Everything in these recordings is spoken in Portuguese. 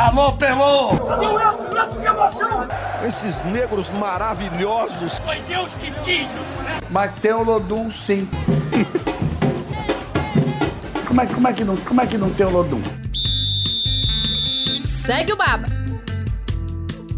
Alô, Pelô! Cadê o Edson? Edson, que emoção! Esses negros maravilhosos! Foi Deus que quis! Mas tem o Lodum, sim. como, é, como, é que não, como é que não tem o Lodum? Segue o Baba!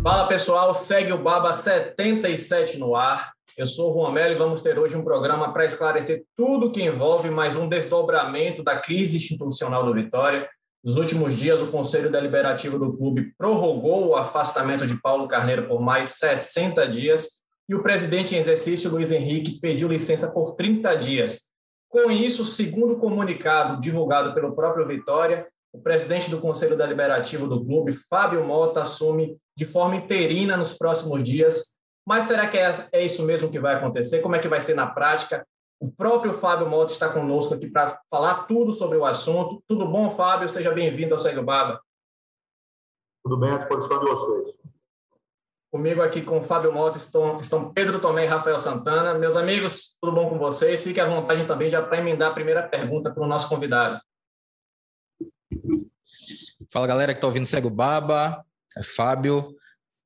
Fala pessoal, segue o Baba 77 no ar. Eu sou o Juan Melo e vamos ter hoje um programa para esclarecer tudo que envolve mais um desdobramento da crise institucional do Vitória. Nos últimos dias, o Conselho Deliberativo do clube prorrogou o afastamento de Paulo Carneiro por mais 60 dias e o presidente em exercício, Luiz Henrique, pediu licença por 30 dias. Com isso, segundo o comunicado divulgado pelo próprio Vitória, o presidente do Conselho Deliberativo do clube, Fábio Mota, assume de forma interina nos próximos dias mas será que é, é isso mesmo que vai acontecer? Como é que vai ser na prática? O próprio Fábio Mota está conosco aqui para falar tudo sobre o assunto. Tudo bom, Fábio? Seja bem-vindo ao Segue Baba. Tudo bem à disposição de vocês. Comigo aqui com o Fábio Mota estão, estão Pedro Tomé e Rafael Santana. Meus amigos, tudo bom com vocês? Fique à vontade também já para emendar a primeira pergunta para o nosso convidado. Fala galera que está ouvindo Segue Baba, é Fábio,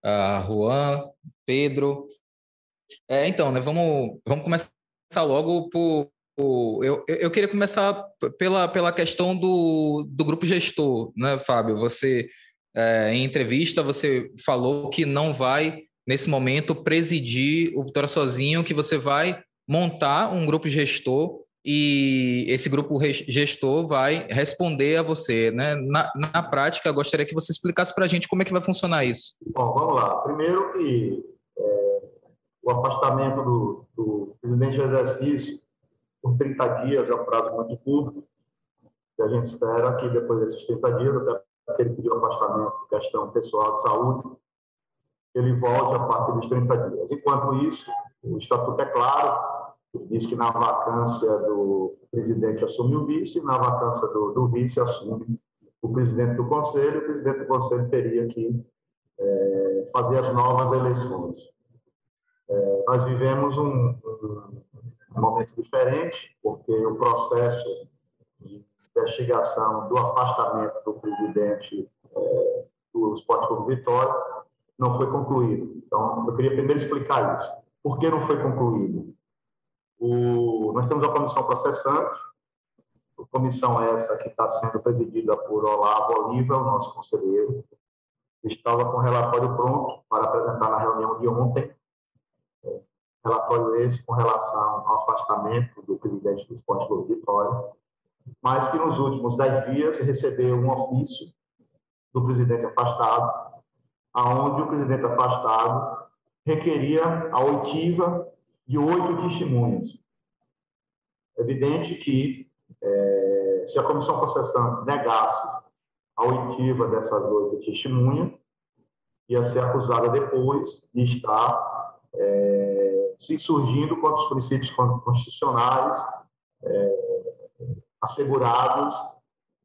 uh, Juan, Pedro. É, então, né, vamos, vamos começar logo por. por eu, eu queria começar pela, pela questão do, do grupo gestor, né, Fábio? Você, é, em entrevista, você falou que não vai, nesse momento, presidir o Vitória sozinho, que você vai montar um grupo gestor e esse grupo gestor vai responder a você. Né? Na, na prática, gostaria que você explicasse para a gente como é que vai funcionar isso. Bom, vamos lá. Primeiro que é, o afastamento do, do, presidente do exercício por 30 dias é um prazo muito curto, e a gente espera que depois desses 30 dias, até porque ele pediu afastamento por questão pessoal de saúde, ele volte a partir dos 30 dias. Enquanto isso, o estatuto é claro, diz que na vacância do presidente assume o vice, na vacância do, do vice assume o presidente do conselho, o presidente do conselho teria que é, fazer as novas eleições. É, nós vivemos um, um, momento diferente, porque o processo de investigação do afastamento do presidente é, do Esporte Clube Vitória não foi concluído. Então, eu queria primeiro explicar isso. Por que não foi concluído? O, nós temos a comissão processante, a comissão essa que está sendo presidida por Olavo Oliva, o nosso conselheiro, estava com o relatório pronto para apresentar na reunião de ontem. Relatório esse com relação ao afastamento do presidente do Esporte Clube Vitória, mas que nos últimos dez dias recebeu um ofício do presidente afastado, aonde o presidente afastado requeria a oitiva de oito testemunhas. É evidente que, é, se a comissão processante negasse a oitiva dessas oito testemunhas, ia ser acusada depois de estar é, se insurgindo contra os princípios constitucionais é, assegurados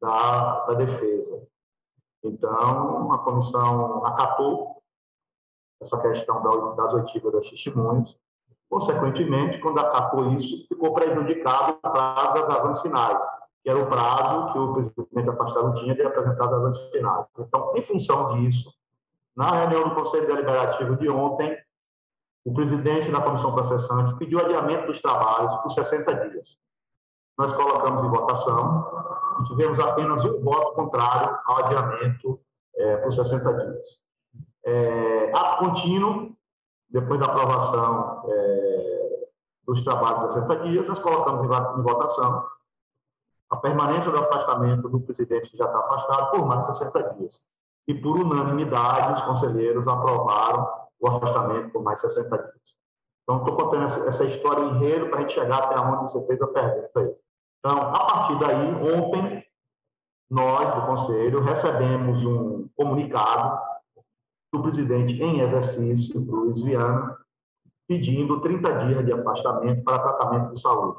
da, da defesa. Então, a comissão acatou essa questão das oitivas das testemunhas Consequentemente, quando acatou isso, ficou prejudicado o prazo das razões finais, que era o prazo que o presidente afastado tinha de apresentar as razões finais. Então, em função disso, na reunião do Conselho Deliberativo de ontem, o presidente da comissão processante pediu adiamento dos trabalhos por 60 dias. Nós colocamos em votação e tivemos apenas um voto contrário ao adiamento é, por 60 dias. É, ato contínuo, depois da aprovação é, dos trabalhos a 60 dias, nós colocamos em votação a permanência do afastamento do presidente que já está afastado por mais de 60 dias. E, por unanimidade, os conselheiros aprovaram o afastamento por mais de 60 dias. Então, estou contando essa história enredo para a gente chegar até onde você fez a pergunta aí. Então, a partir daí, ontem, nós do Conselho recebemos um comunicado do presidente em exercício, Luiz Viana, pedindo 30 dias de afastamento para tratamento de saúde.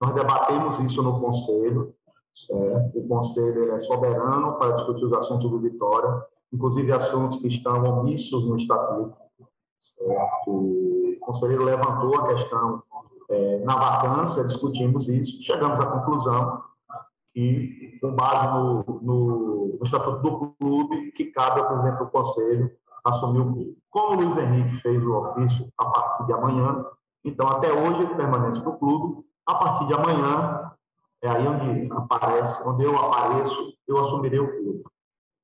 Nós debatemos isso no Conselho, certo? o Conselho é soberano para discutir os assuntos do Vitória, inclusive assuntos que estão omissos no Estatuto. Certo? O conselheiro levantou a questão é, na vacância, discutimos isso, chegamos à conclusão que, com base no, no, no estatuto do clube, que cabe ao presidente do conselho assumir o clube. Como o Luiz Henrique fez o ofício a partir de amanhã, então até hoje ele permanece no clube, a partir de amanhã é aí onde aparece, onde eu apareço, eu assumirei o clube.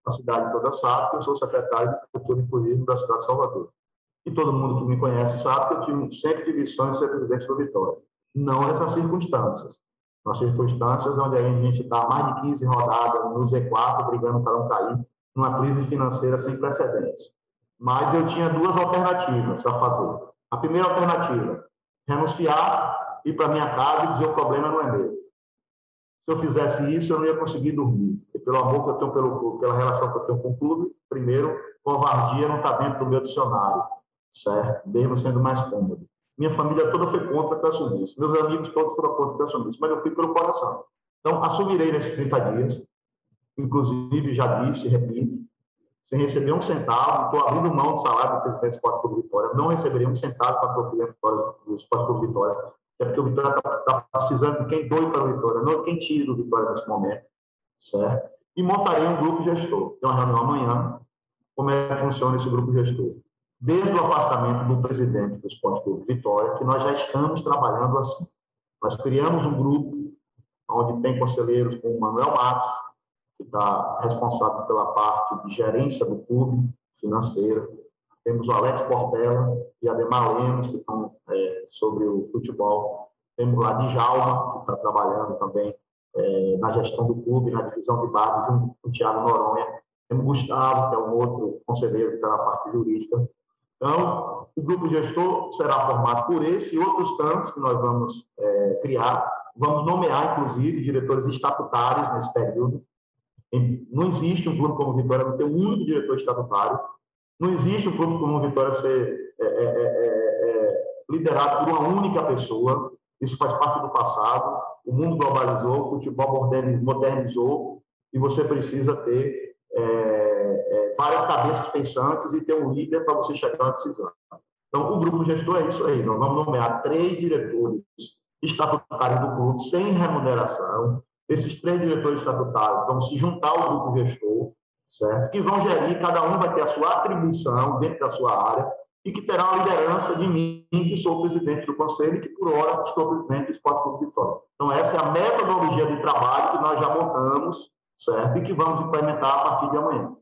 A cidade toda sabe que eu sou secretário de Cultura e Turismo da cidade de Salvador. E todo mundo que me conhece sabe que eu tive, sempre tive sonho de ser presidente do Vitória. Não nessas circunstâncias. Nas circunstâncias onde a gente está mais de 15 rodadas no Z4, brigando para não cair, numa crise financeira sem precedentes. Mas eu tinha duas alternativas a fazer. A primeira alternativa, renunciar, ir para minha casa e dizer o problema não é meu. Se eu fizesse isso, eu não ia conseguir dormir. Pelo amor que eu tenho pelo pela relação que eu tenho com o clube, primeiro, covardia não está dentro do meu dicionário, certo? Mesmo sendo mais cômodo. Minha família toda foi contra que eu assumisse. Meus amigos todos foram contra que eu assumisse, mas eu fui pelo coração. Então, assumirei nesses 30 dias. Inclusive, já disse, repito, sem receber um centavo, estou abrindo mão do salário do presidente do Esporte Clube Vitória, não receberei um centavo para o presidente do Esporte Clube Vitória, é porque o Vitória está tá precisando de quem doe para o Vitória, não quem tire do Vitória nesse momento, certo? E montarei um grupo gestor. Tem uma reunião amanhã, como é que funciona esse grupo gestor. Desde o afastamento do presidente do Esporte Clube Vitória, que nós já estamos trabalhando assim. Nós criamos um grupo onde tem conselheiros como o Manuel Matos, que está responsável pela parte de gerência do clube financeira. Temos o Alex Portela e Ademar Lemos, que estão é, sobre o futebol. Temos lá Djalma, que está trabalhando também é, na gestão do clube, na divisão de base, junto com o Thiago Noronha. Temos Gustavo, que é um outro conselheiro que está na parte jurídica. Então, o grupo gestor será formado por esse e outros tantos que nós vamos é, criar. Vamos nomear, inclusive, diretores estatutários nesse período. Não existe um clube como Vitória não ter um único diretor estatutário. Não existe um clube como Vitória ser é, é, liderado por uma única pessoa. Isso faz parte do passado. O mundo globalizou, o futebol modernizou e você precisa ter é, várias cabeças pensantes e ter um líder para você chegar à decisão. Então, o grupo gestor é isso aí. Nós vamos nomear três diretores estatutários do clube sem remuneração. Esses três diretores estatutários vão se juntar ao grupo gestor, certo? Que vão gerir, cada um vai ter a sua atribuição dentro da sua área e que terá a liderança de mim, que sou presidente do conselho e que, por hora, estou presidente do Esporte Clube Vitória. Então, essa é a metodologia de trabalho que nós já montamos, certo? E que vamos implementar a partir de amanhã.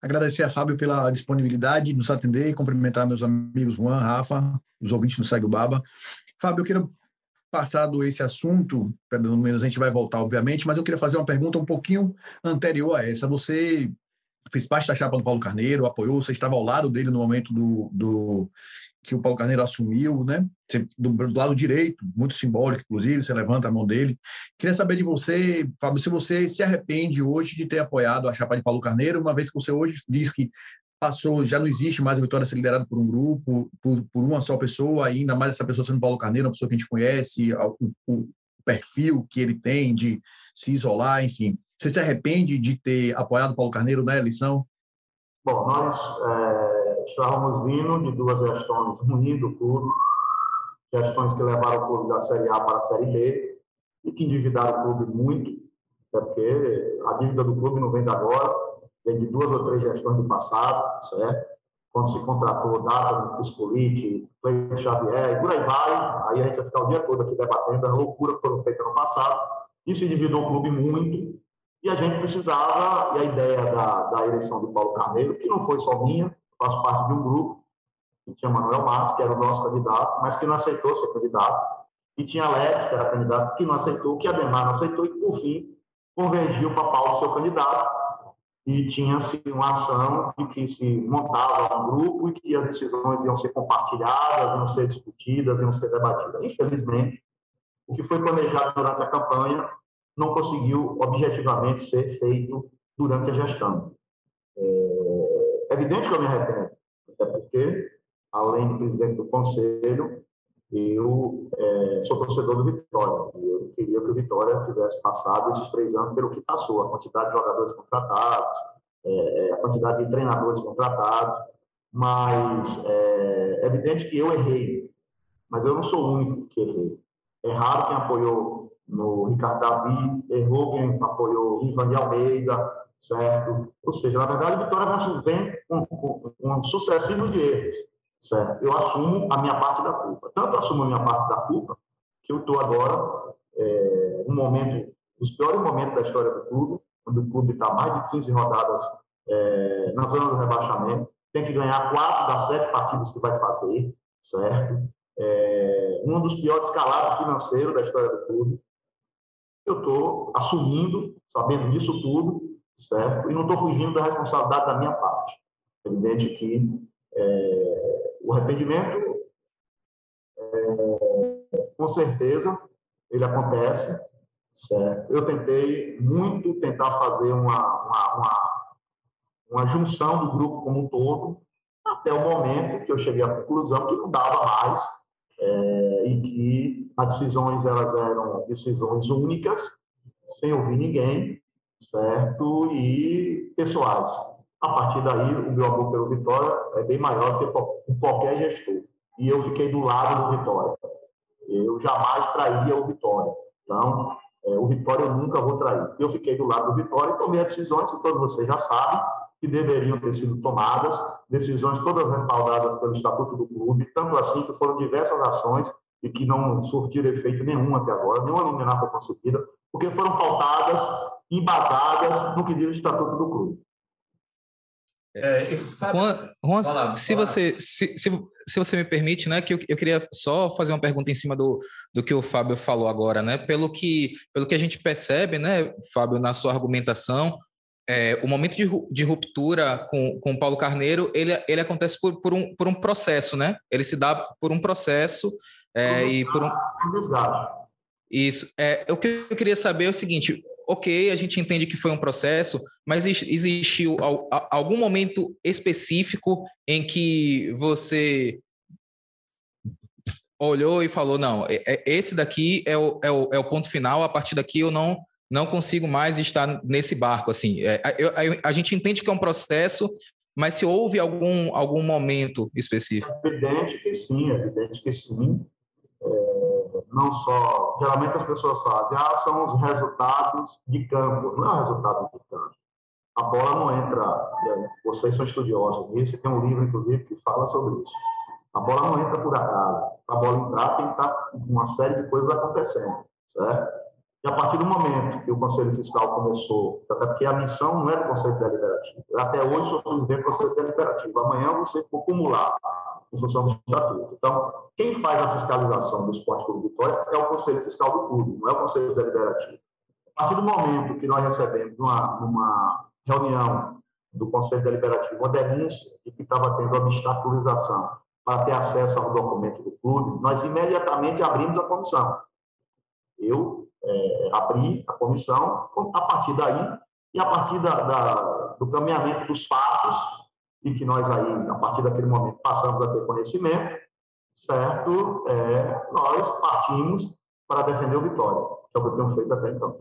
Agradecer a Fábio pela disponibilidade de nos atender e cumprimentar meus amigos Juan, Rafa, os ouvintes do Segue o Baba. Fábio, eu quero, passado esse assunto, pelo menos a gente vai voltar, obviamente, mas eu queria fazer uma pergunta um pouquinho anterior a essa. Você fez parte da chapa do Paulo Carneiro, apoiou, você estava ao lado dele no momento do, do que o Paulo Carneiro assumiu, né? Do, do, lado direito, muito simbólico, inclusive, você levanta a mão dele. Queria saber de você, Fábio, se você se arrepende hoje de ter apoiado a chapa de Paulo Carneiro, uma vez que você hoje diz que passou, já não existe mais a Vitória ser liderada por um grupo, por, por uma só pessoa, ainda mais essa pessoa sendo Paulo Carneiro, uma pessoa que a gente conhece, o, o perfil que ele tem de se isolar, enfim. Você se arrepende de ter apoiado Paulo Carneiro na eleição? Bom, nós é, estávamos vindo de duas gestões ruins do clube, gestões que levaram o clube da Série A para a Série B e que endividaram o clube muito, é porque a dívida do clube não vem de agora, vem de duas ou três gestões do passado, certo? Quando se contratou Data, Piscolite, Cleiton Xavier, e por aí vai, aí a gente vai ficar o dia todo aqui debatendo a loucura que foram feitas no passado, e se endividou o clube muito, e a gente precisava, e a ideia da, da eleição de Paulo Carneiro, que não foi só minha, faço parte de um grupo, que tinha Manuel Matos, que era o nosso candidato, mas que não aceitou ser candidato, e tinha Alex, que era candidato, que não aceitou, que Ademar não aceitou, e que, por fim, convergiu para Paulo ser candidato, e tinha-se uma ação de que se montava um grupo e que as decisões iam ser compartilhadas, iam ser discutidas, iam ser debatidas. Infelizmente, o que foi planejado durante a campanha não conseguiu objetivamente ser feito durante a gestão. É, é evidente que eu me arrependo, até porque, além de presidente do conselho, eu é, sou torcedor do Vitória. Eu queria que o Vitória tivesse passado esses três anos pelo que passou, a quantidade de jogadores contratados, é, é a quantidade de treinadores contratados, mas é, é evidente que eu errei, mas eu não sou o único que errei. É raro quem apoiou no Ricardo Davi, errou quem apoiou Ivan de Almeida, certo? Ou seja, na verdade, a Vitória vem com, com, com sucessivo de erros, certo? Eu assumo a minha parte da culpa. Tanto assumo a minha parte da culpa, que eu estou agora é, um momento, os piores momentos da história do clube, quando o clube está mais de 15 rodadas é, na zona do rebaixamento, tem que ganhar quatro das sete partidas que vai fazer, certo? É, um dos piores escalados financeiros da história do clube. Eu estou assumindo, sabendo disso tudo, certo? E não estou fugindo da responsabilidade da minha parte. É evidente que é, o arrependimento, é, com certeza, ele acontece, certo? Eu tentei muito tentar fazer uma, uma, uma, uma junção do grupo como um todo, até o momento que eu cheguei à conclusão que não dava mais é, e que as decisões elas eram decisões únicas, sem ouvir ninguém, certo? E pessoais. A partir daí, o meu amor pelo Vitória é bem maior que qualquer gestor. E eu fiquei do lado do Vitória. Eu jamais trairia o Vitória. Então, é, o Vitória eu nunca vou trair. Eu fiquei do lado do Vitória e tomei as decisões que todos vocês já sabem, que deveriam ter sido tomadas, decisões todas respaldadas pelo Estatuto do Clube, tanto assim que foram diversas ações e que não surtiram efeito nenhum até agora, nenhuma liminar foi concedida, porque foram pautadas, embasadas no que diz o Estatuto do Clube. É, Juan, Juan lá, se, você, se, se, se, você me permite, né, que eu, eu, queria só fazer uma pergunta em cima do, do que o Fábio falou agora, né? Pelo que, pelo que a gente percebe, né, Fábio, na sua argumentação, é, o momento de, de ruptura com, com o Paulo Carneiro, ele, ele acontece por, por, um, por um processo, né? Ele se dá por um processo é, e por um... Isso. É, o que eu queria saber é o seguinte, ok, a gente entende que foi um processo, mas existiu algum momento específico em que você olhou e falou, não, é, é, esse daqui é o, é o, é o ponto final, a partir daqui eu não não consigo mais estar nesse barco. Assim, é, eu, a, gente entende que é um processo, mas se houve algum, algum momento específico? É evidente que sim, é evidente que sim. É, não só. Geralmente as pessoas fazem, ah, são os resultados de campo. Não é resultado de campo. A bola não entra. É, vocês são estudiosos nisso, tem um livro, inclusive, que fala sobre isso. A bola não entra por acaso. A bola entrar tem que estar uma série de coisas acontecendo, certo? E a partir do momento que o Conselho Fiscal começou, até porque a missão não é do Conselho Deliberativo, até hoje sou presidente do Conselho Deliberativo, amanhã você for acumular em função do estatuto. Então, quem faz a fiscalização do esporte clube Vitória é o Conselho Fiscal do clube, não é o Conselho Deliberativo. A partir do momento que nós recebemos uma, uma reunião do Conselho Deliberativo, uma denúncia de que estava tendo obstaculização para ter acesso ao documento do clube, nós imediatamente abrimos a comissão. Eu é, abrir a comissão, a partir daí, e a partir da, da, do caminhamento dos fatos, e que nós aí, a partir daquele momento, passamos a ter conhecimento, certo? É, nós partimos para defender o Vitória, que é o que eu tenho feito até então.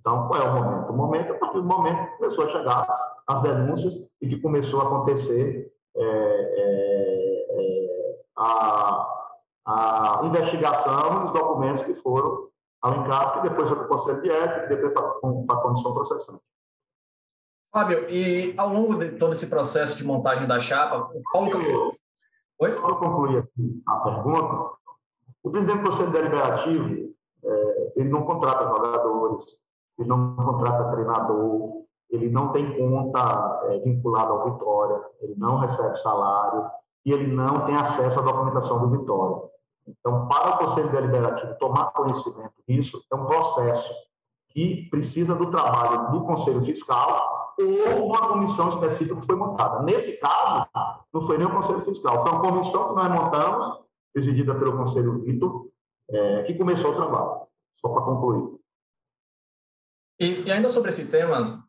Então, qual é o momento? O momento, a partir do momento que começou a chegar as denúncias e que começou a acontecer é, é, é a, a investigação dos documentos que foram ao que depois foi para o Conselho de Ética, e depois para a Comissão Processante. Fábio, e ao longo de todo esse processo de montagem da chapa, como que... Oi? Eu concluir aqui a pergunta, o presidente do Conselho Deliberativo, é, ele não contrata jogadores, ele não contrata treinador, ele não tem conta é, vinculada ao Vitória, ele não recebe salário e ele não tem acesso à documentação do Vitória. Então, para o Conselho Deliberativo tomar conhecimento disso, é um processo que precisa do trabalho do Conselho Fiscal ou uma comissão específica que foi montada. Nesse caso, não foi nem o Conselho Fiscal, foi uma comissão que nós montamos, presidida pelo Conselho Vitor, é, que começou o trabalho. Só para concluir. E, e, ainda sobre esse tema,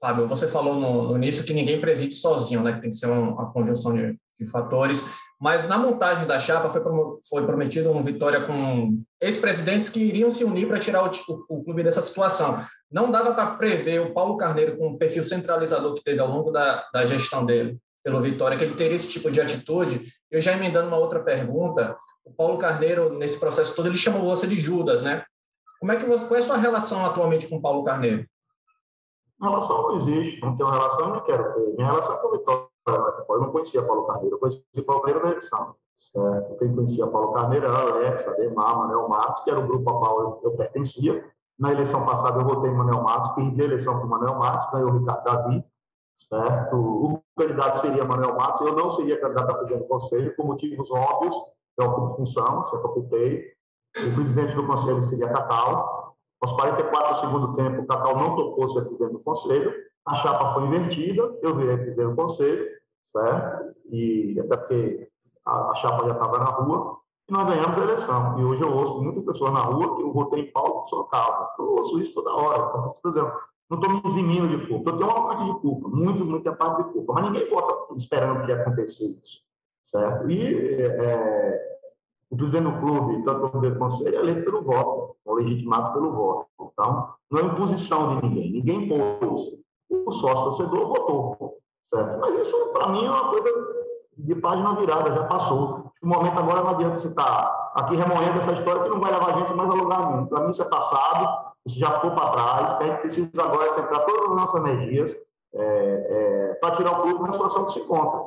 Fábio, você falou no, no, início que ninguém preside sozinho, né? que tem que ser uma, uma conjunção de, de fatores. Mas na montagem da chapa foi, foi prometido uma vitória com ex-presidentes que iriam se unir para tirar o, o, o, clube dessa situação. Não dava para prever o Paulo Carneiro com o perfil centralizador que teve ao longo da, da gestão dele pelo Vitória, que ele teria esse tipo de atitude. Eu já emendando uma outra pergunta, o Paulo Carneiro, nesse processo todo, ele chamou você de Judas, né? Como é que você, qual é a sua relação atualmente com Paulo Carneiro? Relação não existe, não tenho relação não quero ter. Minha relação com o Vitória. Eu não conhecia Paulo Carneiro, eu conheci Paulo Carneiro na eleição. Certo? Quem conhecia Paulo Carneiro era Alex, Ademar, Manuel Matos, que era o grupo a qual eu, eu pertencia. Na eleição passada eu votei em Manuel Matos, perdi a eleição com Manuel Matos, ganhou o Ricardo Davi, certo? O candidato seria Manuel Matos, eu não seria candidato a presidente do conselho, por motivos óbvios, é o de função, se eu optei. O presidente do conselho seria Cacau. Aos 44 do segundo tempo, Cacau não tocou ser presidente do conselho, a chapa foi invertida, eu virei presidente do conselho, certo? E até porque a, a chapa já estava na rua, e nós ganhamos a eleição. E hoje eu ouço muitas pessoas na rua que eu votei em Paulo Sorocaba. Eu ouço isso toda hora. Então, por exemplo, não estou me eximindo de culpa. Eu tenho uma parte de culpa, muitos, muita parte de culpa. Mas ninguém vota esperando que aconteça isso. Certo? E é, o presidente do clube, tanto o do conselho, é eleito pelo voto, são legitimados pelo voto. Então, não é imposição de ninguém. Ninguém impôs. O sócio torcedor votou. Certo? Mas isso, para mim, é uma coisa de página virada, já passou. O momento agora não adianta você estar tá aqui remoendo essa história que não vai levar a gente mais a lugar nenhum. Para mim, isso é passado, isso já ficou para trás. A gente precisa agora centrar todas as nossas energias é, é, para tirar o clube na situação que se encontra.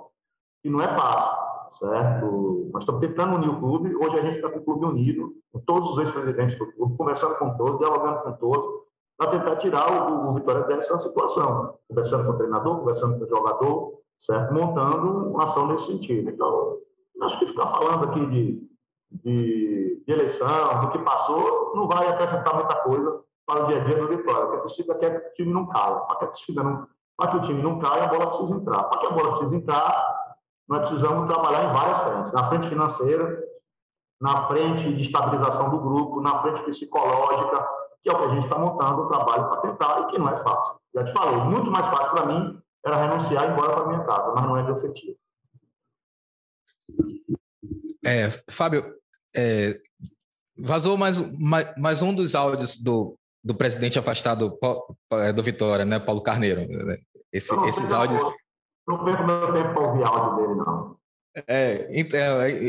E não é fácil, certo? Nós estamos tentando unir o clube. Hoje a gente está com o clube unido, com todos os ex-presidentes do clube, conversando com todos, dialogando com todos, para tentar tirar o, o Vitória dessa situação. Conversando com o treinador, conversando com o jogador, certo? montando uma ação nesse sentido. Então, acho que ficar falando aqui de, de, de, eleição, do que passou, não vai acrescentar muita coisa para o dia a dia do Vitória. O que é possível é que o time não caia. Para que, para que o time não caia, a bola precisa entrar. Para que a bola precisa entrar, nós precisamos trabalhar em várias frentes. Na frente financeira, na frente de estabilização do grupo, na frente psicológica, que é o que a gente está montando o trabalho para tentar e que não é fácil. Já te falei, muito mais fácil para mim era renunciar e ir embora para minha casa, mas não é meu efetivo. É, Fábio, é, vazou mais, mais, mais, um dos áudios do, do presidente afastado é, do Vitória, né, Paulo Carneiro. Né? Esse, esses áudios. Não perco meu tempo para ouvir áudio dele, não. É, então,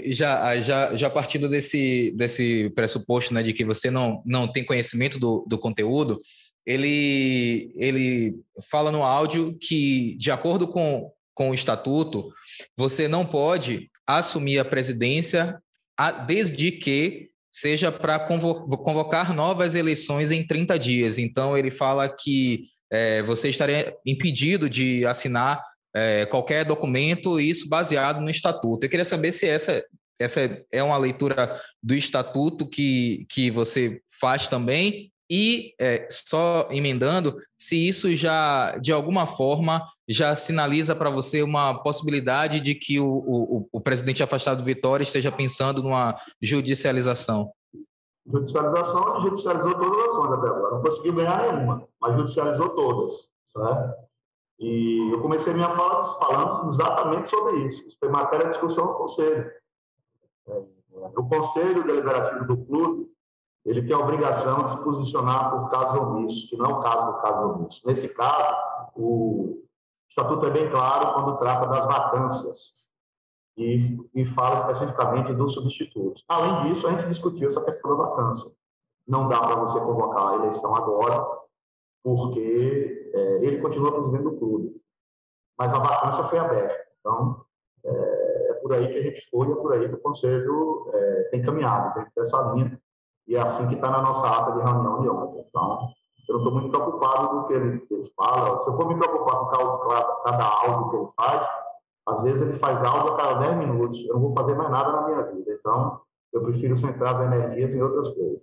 já, já, já partindo desse, desse pressuposto né, de que você não, não tem conhecimento do, do conteúdo, ele, ele fala no áudio que, de acordo com, com o estatuto, você não pode assumir a presidência desde que seja para convocar novas eleições em 30 dias. Então, ele fala que é, você estaria impedido de assinar é, qualquer documento, isso baseado no estatuto. Eu queria saber se essa, essa é uma leitura do estatuto que, que você faz também e é, só emendando, se isso já, de alguma forma, já sinaliza para você uma possibilidade de que o, o, o, presidente afastado do Vitória esteja pensando numa judicialização. Judicialização, judicializou todas as ações até agora. Não conseguiu ganhar nenhuma, mas judicializou todas. Certo? E eu comecei minha fala falando exatamente sobre isso. Isso foi matéria de discussão no Conselho. É, o Conselho Deliberativo do Clube ele tem a obrigação de se posicionar por casos omissos, que não é o caso do caso omisso. Nesse caso, o estatuto é bem claro quando trata das vacâncias e, e fala especificamente dos substitutos. Além disso, a gente discutiu essa questão da vacância. Não dá para você convocar a eleição agora, porque é, ele continua presidente do clube. Mas a vacância foi aberta. Então, é, é, por aí que a gente foi, é por aí que o Conselho é, tem caminhado, dentro dessa linha e é assim que está na nossa ata de reunião de ontem. Então, eu não estou muito preocupado com o que ele, ele, fala. Se eu for me preocupar com cada, cada áudio que ele faz, às vezes ele faz áudio a cada 10 minutos. Eu não vou fazer mais nada na minha vida. Então, eu prefiro centrar as energias em outras coisas.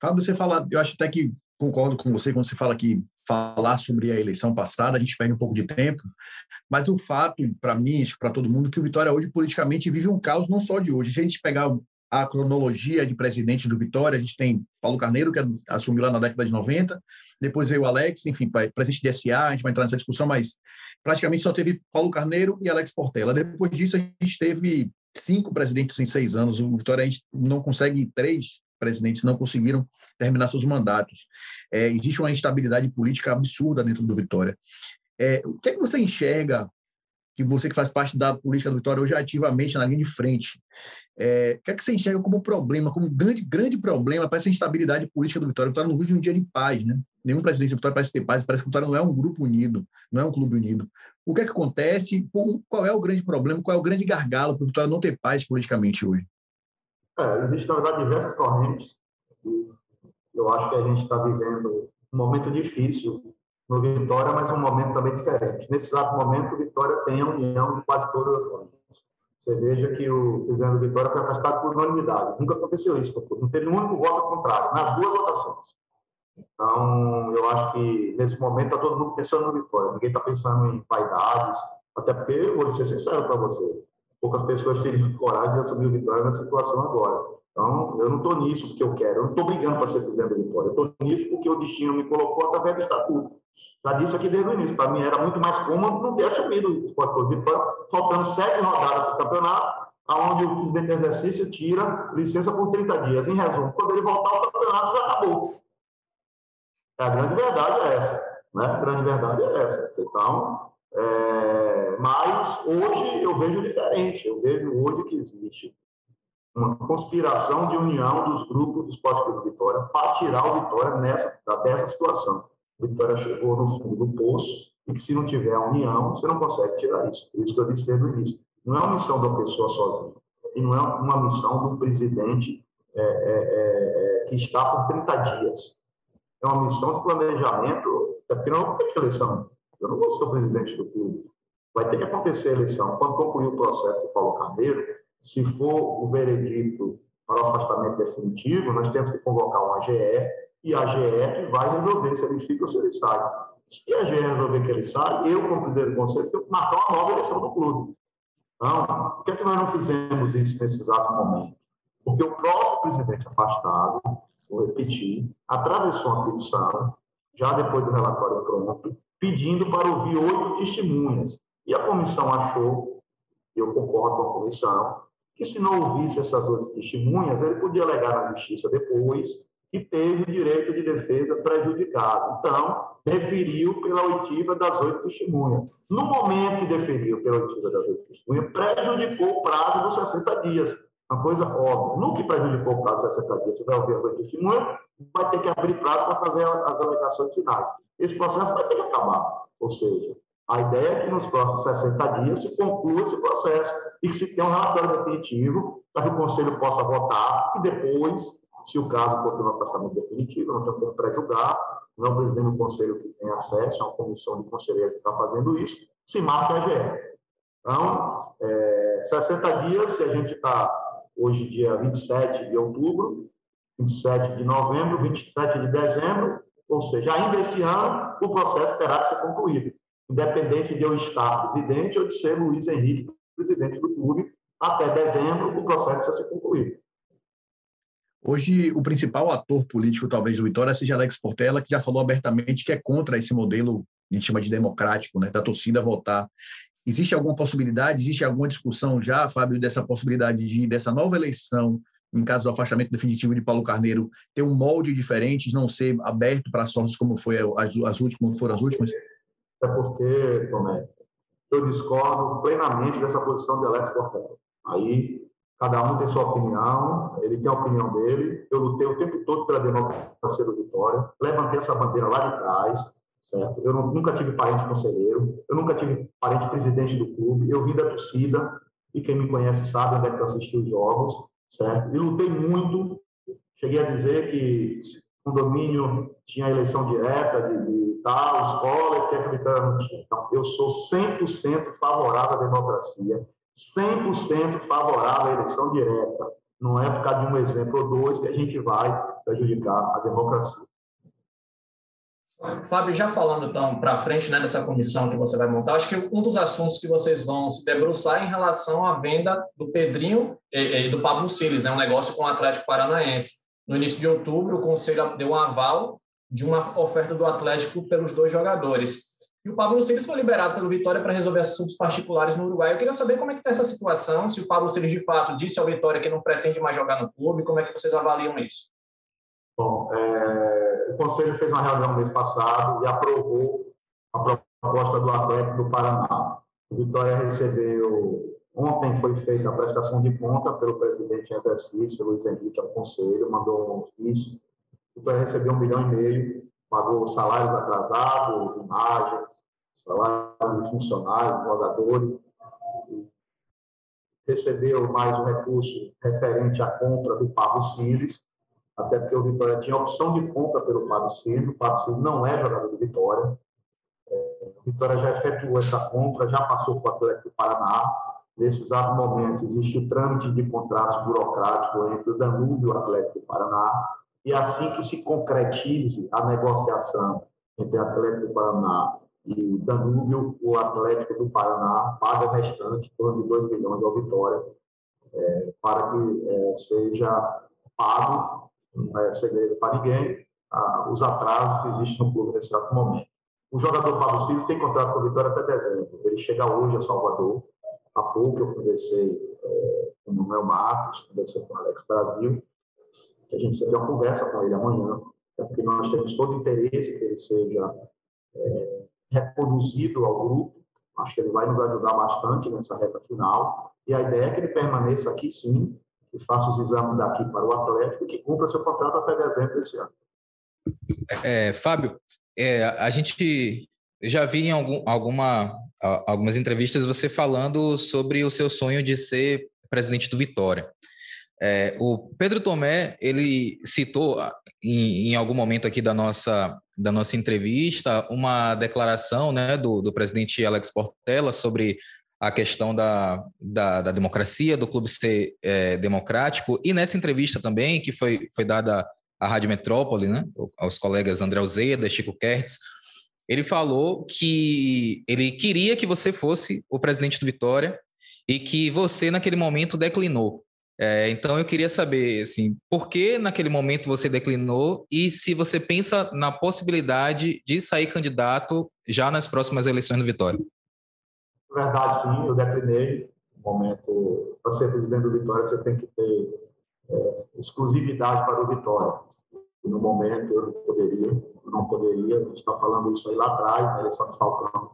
Fábio, você fala, eu acho até que concordo com você quando você fala que falar sobre a eleição passada, a gente perde um pouco de tempo, mas o fato, para mim, para todo mundo, que o Vitória hoje politicamente vive um caos não só de hoje. Se a gente pegar a cronologia de presidente do Vitória, a gente tem Paulo Carneiro, que assumiu lá na década de 90, depois veio o Alex, enfim, presidente de SA, a gente vai entrar nessa discussão, mas praticamente só teve Paulo Carneiro e Alex Portela. Depois disso, a gente teve cinco presidentes em seis anos. O Vitória a gente não consegue três presidentes não conseguiram terminar seus mandatos. É, existe uma instabilidade política absurda dentro do Vitória. É, o que, é que você enxerga que você que faz parte da política do Vitória hoje ativamente na linha de frente. É, o que é que você enxerga como problema, como grande, grande problema para essa instabilidade política do Vitória? O Vitória não vive um dia de paz, né? Nenhum presidente do Vitória parece ter paz, parece que o Vitória não é um grupo unido, não é um clube unido. O que é que acontece? Qual é o grande problema? Qual é o grande gargalo para o Vitória não ter paz politicamente hoje? É, existem, na verdade, diversas correntes. Eu acho que a gente está vivendo um momento difícil no Vitória, mas um momento também diferente. Nesse exato momento, o Vitória tem a união de quase todas as correntes. Você veja que o presidente do Vitória foi afastado por unanimidade. Nunca aconteceu isso. Não teve um único voto contrário, nas duas votações. Então, eu acho que nesse momento está todo mundo pensando no Vitória. Ninguém está pensando em vaidades. Até porque, vou ser sincero para você, poucas pessoas teriam coragem de assumir o Vitória nessa situação agora. Então, eu não estou nisso porque eu quero. Eu não estou brigando para ser presidente do Vitória. Eu estou nisso porque o destino me colocou através do estatuto. Já disse aqui desde o início. Para mim, era muito mais cômodo não ter assumido o Esporte Clube Vitória, faltando sete rodadas do campeonato, onde o presidente de exercício tira licença por 30 dias. Em resumo, quando ele voltar, o campeonato já acabou. A grande verdade é essa. Né? A grande verdade é essa. Então, é... mas hoje eu vejo diferente. Eu vejo hoje que existe uma conspiração de união dos grupos do Esporte Clube Vitória para tirar o Vitória nessa, dessa situação. O Vitória chegou no fundo do poço e que se não tiver a união, você não consegue tirar isso. Por isso que eu disse desde o início. Não é uma missão da pessoa sozinha. E não é uma missão do presidente é, é, é, é que está por 30 dias é uma missão de planejamento, é porque não tem eleição. Eu não vou ser o presidente do clube. Vai ter que acontecer a eleição. Quando concluir o processo do Paulo Carneiro, se for o veredito para o afastamento definitivo, nós temos que convocar uma AGE e a AGE que vai resolver se ele fica ou se ele sai. Se a AGE resolver que ele sai, eu, como presidente do conselho, tenho que marcar uma nova eleição do clube. Então, por que, é que nós não fizemos isso nesse exato momento? Porque o próprio presidente afastado vou repetir, atravessou uma petição, já depois do relatório pronto, pedindo para ouvir oito testemunhas. E a comissão achou, eu concordo com a comissão, que se não ouvisse essas oito testemunhas, ele podia alegar na justiça depois que teve o direito de defesa prejudicado. Então, deferiu pela oitiva das oito testemunhas. No momento que deferiu pela oitiva das oito testemunhas, prejudicou o prazo dos 60 dias. Uma coisa óbvia. No que prejudicou o prazo de 60 dias, vai ouvir a testemunha, vai ter que abrir prazo para fazer as alegações finais. Esse processo vai ter que acabar. Ou seja, a ideia é que nos próximos 60 dias se conclua esse processo e que se tenha um relatório definitivo para que o Conselho possa votar e depois, se o caso for um afastamento definitivo, não tem como pré-julgar, não é o presidente do Conselho que tem acesso, é uma comissão de conselheiros que está fazendo isso, se marca a GE. Então, é, 60 dias, se a gente está hoje dia 27 de outubro, 27 de novembro, 27 de dezembro, ou seja, ainda esse ano o processo terá que ser concluído, independente de eu estar presidente ou de ser Luiz Henrique presidente do clube, até dezembro o processo vai ser concluído. Hoje, o principal ator político, talvez, do Vitória seja Alex Portela, que já falou abertamente que é contra esse modelo, a gente chama de democrático, né, da torcida votar Existe alguma possibilidade, existe alguma discussão já, Fábio, dessa possibilidade de, dessa nova eleição, em caso do afastamento definitivo de Paulo Carneiro, ter um molde diferente, não ser aberto para sócios como foi as, as últimas, como foram as últimas? É porque, Tomé, eu discordo plenamente dessa posição de Alex Portela. Aí, cada um tem sua opinião, ele tem a opinião dele. Eu lutei o tempo todo pela democracia do Vitória, levantei essa bandeira lá de trás, certo? Eu nunca tive parente conselheiro, eu nunca tive parente presidente do clube, eu vim da torcida, e quem me conhece sabe onde é que eu assisti os jogos, certo? E lutei muito, cheguei a dizer que o condomínio tinha eleição direta de, de tal, escola, que acreditava não tinha. Então, eu sou 100% favorável à democracia, 100% favorável à eleição direta. Não é por causa de um exemplo ou dois que a gente vai prejudicar a democracia. Fábio, já falando então para frente né, dessa comissão que você vai montar, acho que um dos assuntos que vocês vão se debruçar é em relação à venda do Pedrinho e, e do Pablo Siles, né, um negócio com o Atlético Paranaense. No início de outubro, o Conselho deu um aval de uma oferta do Atlético pelos dois jogadores. E o Pablo Siles foi liberado pelo Vitória para resolver assuntos particulares no Uruguai. Eu queria saber como é que está essa situação, se o Pablo Siles de fato disse ao Vitória que não pretende mais jogar no clube, como é que vocês avaliam isso? O Conselho fez uma reunião mês passado e aprovou a proposta do Atlético do Paraná. O Vitória recebeu. Ontem foi feita a prestação de conta pelo presidente em exercício, Luiz Henrique, ao conselho, mandou um ofício. O Vitória recebeu um milhão e meio, pagou salários atrasados, imagens, salários de funcionários, jogadores. Recebeu mais um recurso referente à compra do Pablo Cires, até porque o Vitória tinha opção de compra pelo Pablo Cires. O Pablo Cires não é jogador do Vitória. O Vitória já efetuou essa compra, já passou para o Atlético do Paraná. Nesse exato momento, existe o trâmite de contratos burocráticos entre o Danúbio e o Atlético do Paraná. E assim que se concretize a negociação entre Atlético do Paraná e Danúbio, o Atlético do Paraná paga o restante, torno de 2 milhões ao Vitória, é, para que é, seja pago, não é segredo para ninguém, ah, os atrasos que existem no clube nesse exato momento. O jogador Pablo Silva tem contrato com o Vitória até dezembro. Ele chega hoje a Salvador. Há pouco eu conversei é, com o Manuel Matos, conversei com o Alex Brasil, que a gente vai ter uma conversa com ele amanhã, é porque nós temos todo o interesse que ele seja é, reproduzido ao grupo. Acho que ele vai nos ajudar bastante nessa reta final. E a ideia é que ele permaneça aqui, sim, que faça os exames daqui para o Atlético e que cumpra seu contrato até dezembro desse ano. É, Fábio, é, a gente já vi em algum, alguma, algumas entrevistas você falando sobre o seu sonho de ser presidente do Vitória. É, o Pedro Tomé, ele citou em, em, algum momento aqui da nossa, da nossa entrevista uma declaração né, do, do presidente Alex Portela sobre a questão da, da, da democracia, do clube ser é, democrático, e nessa entrevista também, que foi, foi dada à Rádio Metrópole, né, aos colegas André Alzeda, Chico Kertz, ele falou que ele queria que você fosse o presidente do Vitória e que você, naquele momento, declinou. É, então, eu queria saber, assim, por que naquele momento você declinou e se você pensa na possibilidade de sair candidato já nas próximas eleições do Vitória. Na verdade, sim, eu declinei. No momento, para ser presidente do Vitória, você tem que ter é, exclusividade para o Vitória. No momento eu poderia, eu não poderia, a gente está falando isso aí lá atrás, na eleição de Falcão.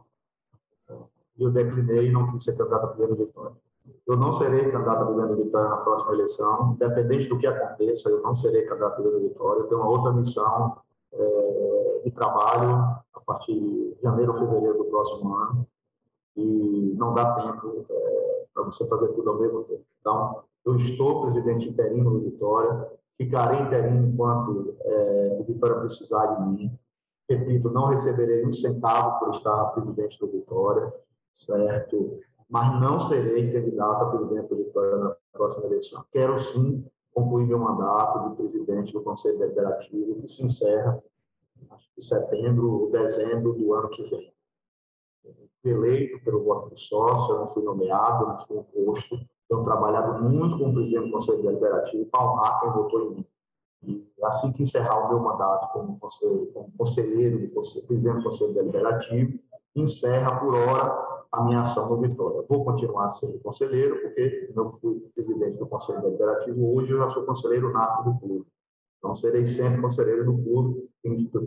Eu declinei e não quis ser candidato a primeiro Vitória. Eu não serei candidato a primeiro Vitória na próxima eleição, independente do que aconteça, eu não serei candidato a primeiro Vitória. Eu tenho uma outra missão é, de trabalho a partir de janeiro ou fevereiro do próximo ano e não dá tempo é, para você fazer tudo ao mesmo tempo. Então, eu estou presidente interino do Vitória, ficarei interino enquanto é, o Vitória precisar de mim. Repito, não receberei um centavo por estar presidente do Vitória, certo? Mas não serei candidato a presidente do Vitória na próxima eleição. Quero sim concluir meu mandato de presidente do Conselho Deliberativo, que se encerra que setembro ou dezembro do ano que vem eleito pelo voto do sócio, eu não fui nomeado, eu não fui posto. Tenho trabalhado muito com o presidente do Conselho Deliberativo honrar quem votou em mim. E assim que encerrar o meu mandato como, conselheiro, como conselheiro, presidente do Conselho Deliberativo, encerra por hora a minha ação no Vitória. Vou continuar sendo conselheiro, porque eu fui presidente do Conselho Deliberativo, hoje eu já sou conselheiro nato do clube. Então, serei sempre conselheiro do clube,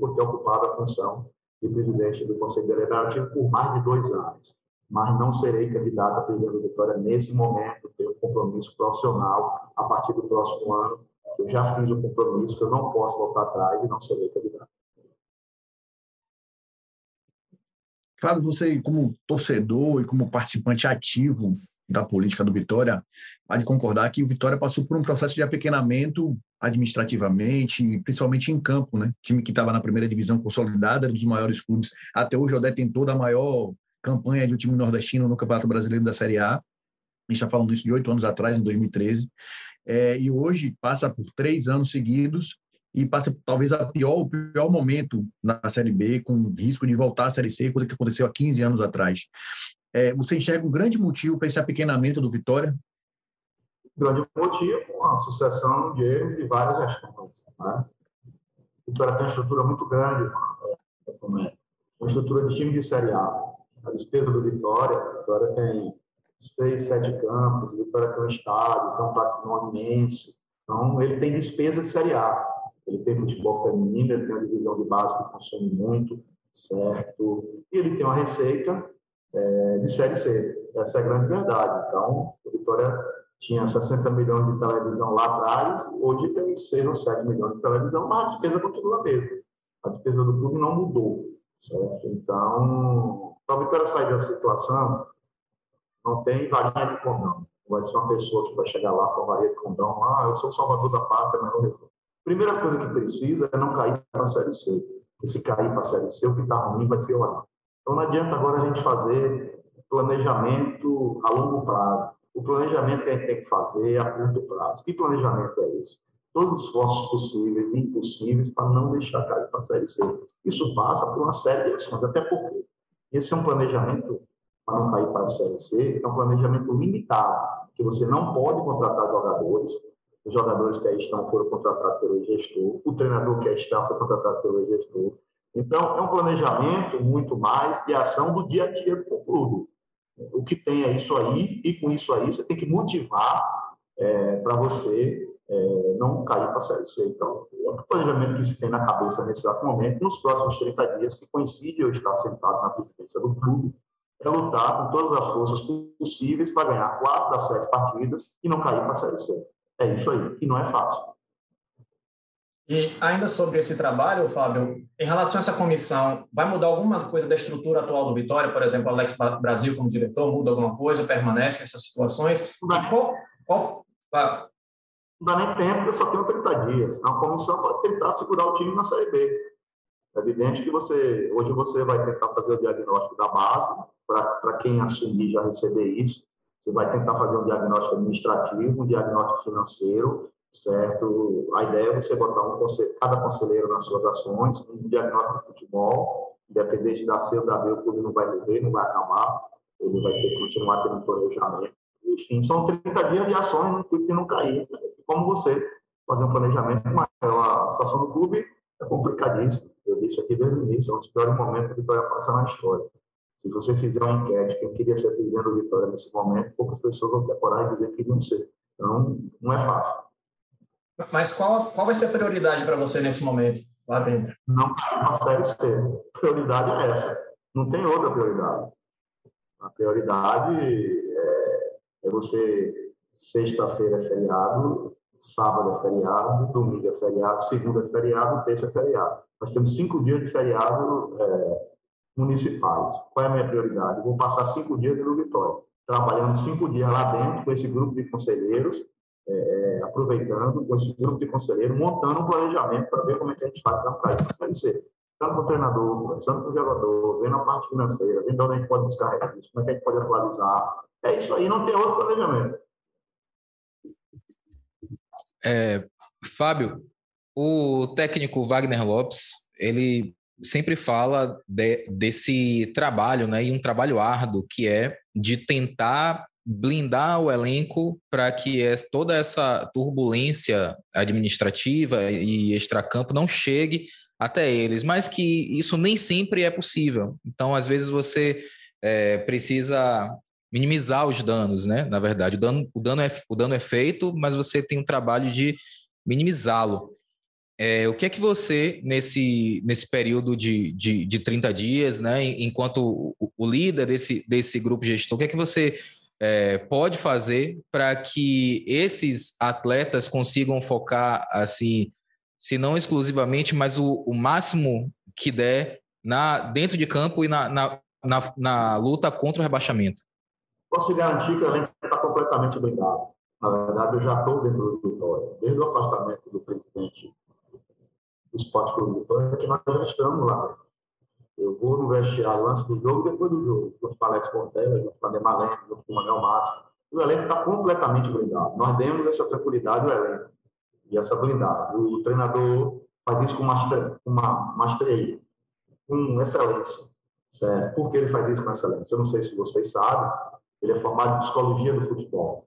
por ter ocupado a função de presidente do Conselho Deliberativo por mais de dois anos. Mas não serei candidato a presidente da Vitória nesse momento, tenho um compromisso profissional a partir do próximo ano, que eu já fiz o compromisso, que eu não posso voltar atrás e não serei candidato. Fábio, você, como torcedor e como participante ativo da política do Vitória, há de concordar que o Vitória passou por um processo de apequenamento administrativamente, principalmente em campo, né? Time que estava na primeira divisão consolidada, um dos maiores clubes. Até hoje, o Odé tem toda a maior campanha de um time nordestino no Campeonato Brasileiro da Série A. A gente está falando isso de oito anos atrás, em 2013. É, e hoje passa por três anos seguidos e passa talvez a pior, o pior momento na Série B, com risco de voltar à Série C, coisa que aconteceu há 15 anos atrás. É, você enxerga um grande motivo para esse apequenamento do Vitória? Grande motivo, a sucessão de erros e várias gestões. Né? O tem uma estrutura muito grande, é, uma estrutura de time de Série A. A despesa do Vitória, a Vitória tem seis, sete campos, a Vitória tem um estádio, tem um patrimônio imenso. Então, ele tem despesa de Série A. Ele tem futebol feminino, ele tem uma divisão de base que funciona muito, certo? E ele tem uma receita é, de Série C. Essa é a grande verdade. Então, o Vitória tinha 60 milhões de televisão lá atrás, hoje tem 6 ou 7 milhões de televisão, mas a despesa continua a mesma. A despesa do clube não mudou. Certo? Então, para Vitória sair dessa situação, não tem varinha de condão. Vai ser uma pessoa que vai chegar lá com a varinha de condão, ah, eu sou o salvador da pátria, mas não resolve. Primeira coisa que precisa é não cair para a Série C. E se cair para a Série C, o que está ruim vai piorar. Então, não adianta agora a gente fazer planejamento a longo prazo. O planejamento que a gente tem que fazer é a curto prazo. Que planejamento é esse? Todos os esforços possíveis e impossíveis para não deixar cair para a Série C. Isso passa por uma série de ações, até porque esse é um planejamento para não cair para a Série C, é um planejamento limitado, que você não pode contratar jogadores, os jogadores que aí estão foram contratados pelo gestor, o treinador que aí está foi contratado pelo gestor. Então, é um planejamento muito mais de ação do dia a dia do clube. O que tem é isso aí, e com isso aí você tem que motivar é, para você é, não cair para a Série C. Então, é o planejamento que se tem na cabeça nesse exato momento, nos próximos 30 dias, que coincide eu estar sentado na presidência do clube, é lutar com todas as forças possíveis para ganhar quatro das sete partidas e não cair para a Série C. É isso aí, e não é fácil. E ainda sobre esse trabalho, Fábio, em relação a essa comissão, vai mudar alguma coisa da estrutura atual do Vitória? Por exemplo, Alex Brasil como diretor, muda alguma coisa, permanece essas situações? Não dá, qual, qual, não dá nem tempo, eu só tenho 30 dias. A comissão pode tentar segurar o time na Série B. É evidente que você, hoje você vai tentar fazer o diagnóstico da base, para quem assumir já receber isso. Você vai tentar fazer um diagnóstico administrativo, um diagnóstico financeiro, certo? A ideia é você botar um conselho, cada conselheiro nas suas ações, um diagnóstico de futebol, independente da C ou da B, o clube não vai morrer, não vai acabar, ele vai ter que continuar tendo um planejamento. Enfim, são 30 dias de ações no clube que não cair. Como você fazer um planejamento maior. A situação do clube é complicadíssima. Eu disse aqui desde o início, é um dos piores momentos que Vitória passa na história. Se você fizer uma enquete, quem queria ser presidente do Vitória nesse momento, poucas pessoas vão ter coragem de dizer que queriam ser. Então, não é fácil. Mas qual, qual vai ser a prioridade para você nesse momento, lá dentro? Não uma série C. A prioridade é essa. Não tem outra prioridade. A prioridade é, é você, sexta-feira é feriado, sábado é feriado, domingo é feriado, segunda é feriado, terça é feriado. Nós temos cinco dias de feriado é, municipais. Qual é a minha prioridade? vou passar cinco dias no Vitória, trabalhando cinco dias lá dentro com esse grupo de conselheiros, aproveitando esse grupo de conselheiros, montando um planejamento para ver como é que a gente faz para cair para a Série C. Tanto com o treinador, conversando com o jogador, vendo a parte financeira, vendo onde a gente pode buscar recursos, como é que a gente pode atualizar. É isso aí, não tem outro planejamento. É, Fábio, o técnico Wagner Lopes, ele sempre fala de, desse trabalho, né, e um trabalho árduo que é de tentar blindar o elenco para que toda essa turbulência administrativa e extracampo não chegue até eles, mas que isso nem sempre é possível. Então, às vezes você é, precisa minimizar os danos, né? Na verdade, o dano, o dano, é, o dano é feito, mas você tem um trabalho de minimizá-lo. É, o que é que você, nesse, nesse período de, de, de 30 dias, né, enquanto o, o líder desse, desse grupo gestor, o que é que você é, pode fazer para que esses atletas consigam focar, assim, se não exclusivamente, mas o, o máximo que der na, dentro de campo e na, na, na, na luta contra o rebaixamento? Posso garantir que a gente está completamente blindado. Na verdade, eu já estou dentro do Vitória. Desde o afastamento do presidente do Esporte Clube Vitória, que nós já estamos lá. Eu vou no vestiário antes do jogo depois do jogo, junto com Alex Portela, junto com Ademar Lento, junto com o Manuel Márcio. O elenco está completamente blindado. Nós demos essa tranquilidade ao elenco e essa blindada. O treinador faz isso com uma maestria, com excelência. Certo? Por que ele faz isso com excelência? Eu não sei se vocês sabem, ele é formado em psicologia do futebol.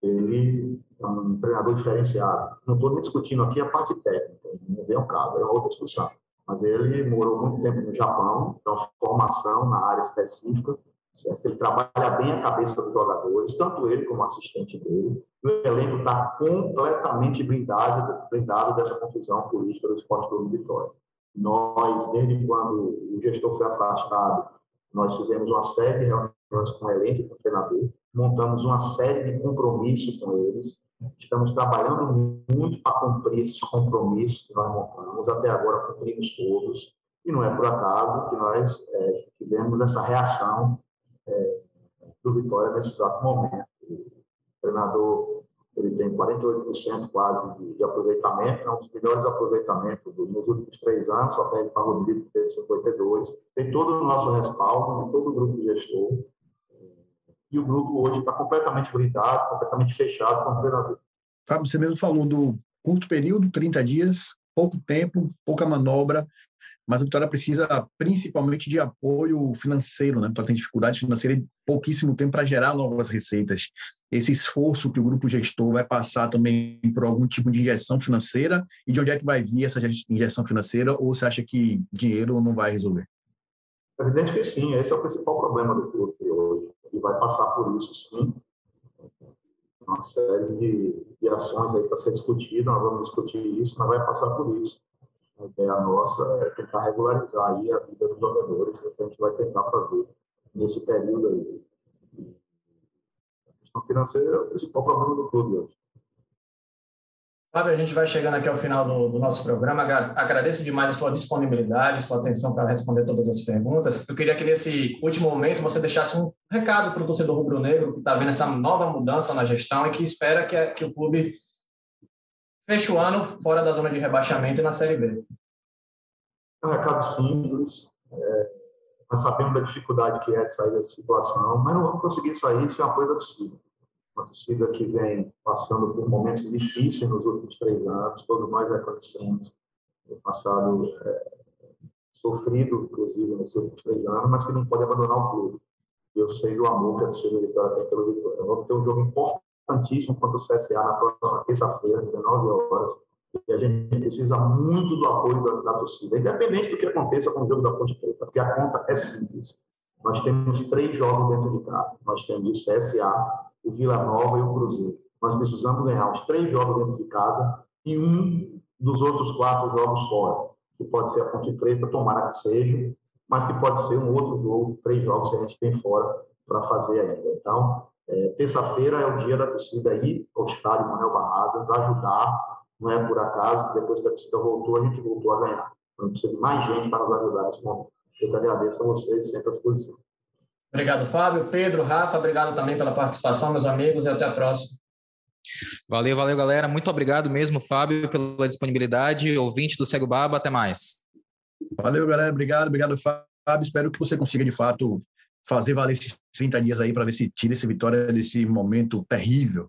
Ele é um treinador diferenciado. Não estou discutindo aqui a parte técnica, não vem ao caso, é outra discussão. Mas ele morou muito tempo no Japão, então formação na área específica, certo? Ele trabalha bem a cabeça dos jogadores, tanto ele como o assistente dele. O elenco está completamente blindado, blindado dessa confusão política do Esporte Clube Vitória. Nós, desde quando o gestor foi afastado, Nós fizemos uma série de reuniões com o elenco, com o treinador, montamos uma série de compromissos com eles. Estamos trabalhando muito para cumprir esses compromissos que nós montamos. Até agora cumprimos todos. E não é por acaso que nós é, tivemos essa reação é, do Vitória nesse exato momento. O treinador ele tem 48% quase de, de, aproveitamento, é um dos melhores aproveitamentos nos últimos três anos, só perde para o Rodrigo, que teve 52%. Tem todo o nosso respaldo, todo o grupo gestor, e o grupo hoje está completamente blindado, completamente fechado com o treinador. Fábio, você mesmo falou do curto período, 30 dias, pouco tempo, pouca manobra, mas o Vitória precisa principalmente de apoio financeiro, né? Então tem dificuldade financeira e pouquíssimo tempo para gerar novas receitas. Esse esforço que o grupo gestor vai passar também por algum tipo de injeção financeira e de onde é que vai vir essa injeção financeira ou você acha que dinheiro não vai resolver? É evidente que sim, esse é o principal problema do clube vai passar por isso sim. Uma série de, de ações aí para ser discutida, nós vamos discutir isso, mas vai passar por isso. A ideia nossa é tentar regularizar aí a vida dos jogadores, o que a gente vai tentar fazer nesse período aí. A questão financeira é o principal problema do clube hoje. Fábio, a gente vai chegando aqui ao final do, do, nosso programa. Agradeço demais a sua disponibilidade, sua atenção para responder todas as perguntas. Eu queria que nesse último momento você deixasse um recado para o torcedor rubro-negro que está vendo essa nova mudança na gestão e que espera que, que o clube feche o ano fora da zona de rebaixamento e na Série B. É um recado simples. É, nós sabemos da dificuldade que é de sair dessa situação, mas não vamos conseguir sair sem apoio da torcida uma torcida que vem passando por momentos difíceis nos últimos três anos, todos nós reconhecemos o passado é, sofrido, inclusive, nesses últimos três anos, mas que não pode abandonar o clube. Eu sei do amor que a torcida do Vitória tem pelo Vitória. Vamos ter um jogo importantíssimo contra o CSA na próxima terça-feira, 19 horas, e a gente precisa muito do apoio da, da, torcida, independente do que aconteça com o jogo da Ponte Preta, porque a conta é simples. Nós temos três jogos dentro de casa. Nós temos o CSA, o Vila Nova e o Cruzeiro. Nós precisamos ganhar os três jogos dentro de casa e um dos outros quatro jogos fora, que pode ser a Ponte Preta, tomara que seja, mas que pode ser um outro jogo, três jogos que a gente tem fora para fazer ainda. Então, é, terça-feira é o dia da torcida aí ao estádio Manuel Barradas, ajudar, não é por acaso que depois que a torcida voltou, a gente voltou a ganhar. Então, precisa de mais gente para nos ajudar nesse momento. Eu te agradeço a vocês sempre à disposição. Obrigado, Fábio. Pedro, Rafa, obrigado também pela participação, meus amigos, e até a próxima. Valeu, valeu, galera. Muito obrigado mesmo, Fábio, pela disponibilidade. Ouvinte do Cego Baba, até mais. Valeu, galera. Obrigado, obrigado, Fábio. Espero que você consiga, de fato, fazer valer esses 30 dias aí para ver se tira essa vitória desse momento terrível.